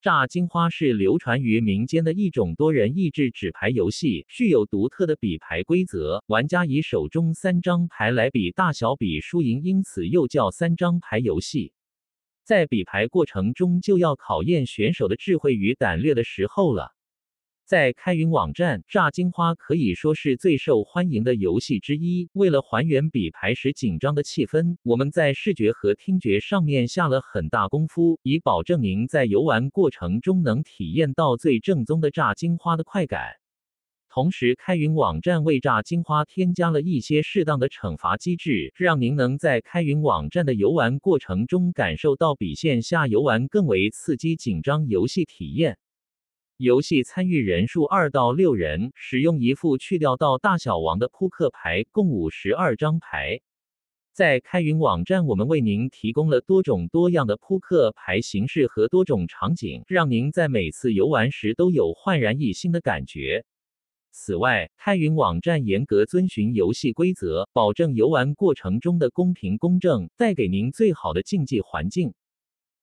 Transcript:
炸金花是流传于民间的一种多人益智纸牌游戏，具有独特的比牌规则。玩家以手中三张牌来比大小，比输赢，因此又叫三张牌游戏。在比牌过程中，就要考验选手的智慧与胆略的时候了。在开云网站，炸金花可以说是最受欢迎的游戏之一。为了还原比牌时紧张的气氛，我们在视觉和听觉上面下了很大功夫，以保证您在游玩过程中能体验到最正宗的炸金花的快感。同时，开云网站为炸金花添加了一些适当的惩罚机制，让您能在开云网站的游玩过程中感受到比线下游玩更为刺激紧张游戏体验。游戏参与人数二到六人，使用一副去掉到大小王的扑克牌，共五十二张牌。在开云网站，我们为您提供了多种多样的扑克牌形式和多种场景，让您在每次游玩时都有焕然一新的感觉。此外，开云网站严格遵循游戏规则，保证游玩过程中的公平公正，带给您最好的竞技环境。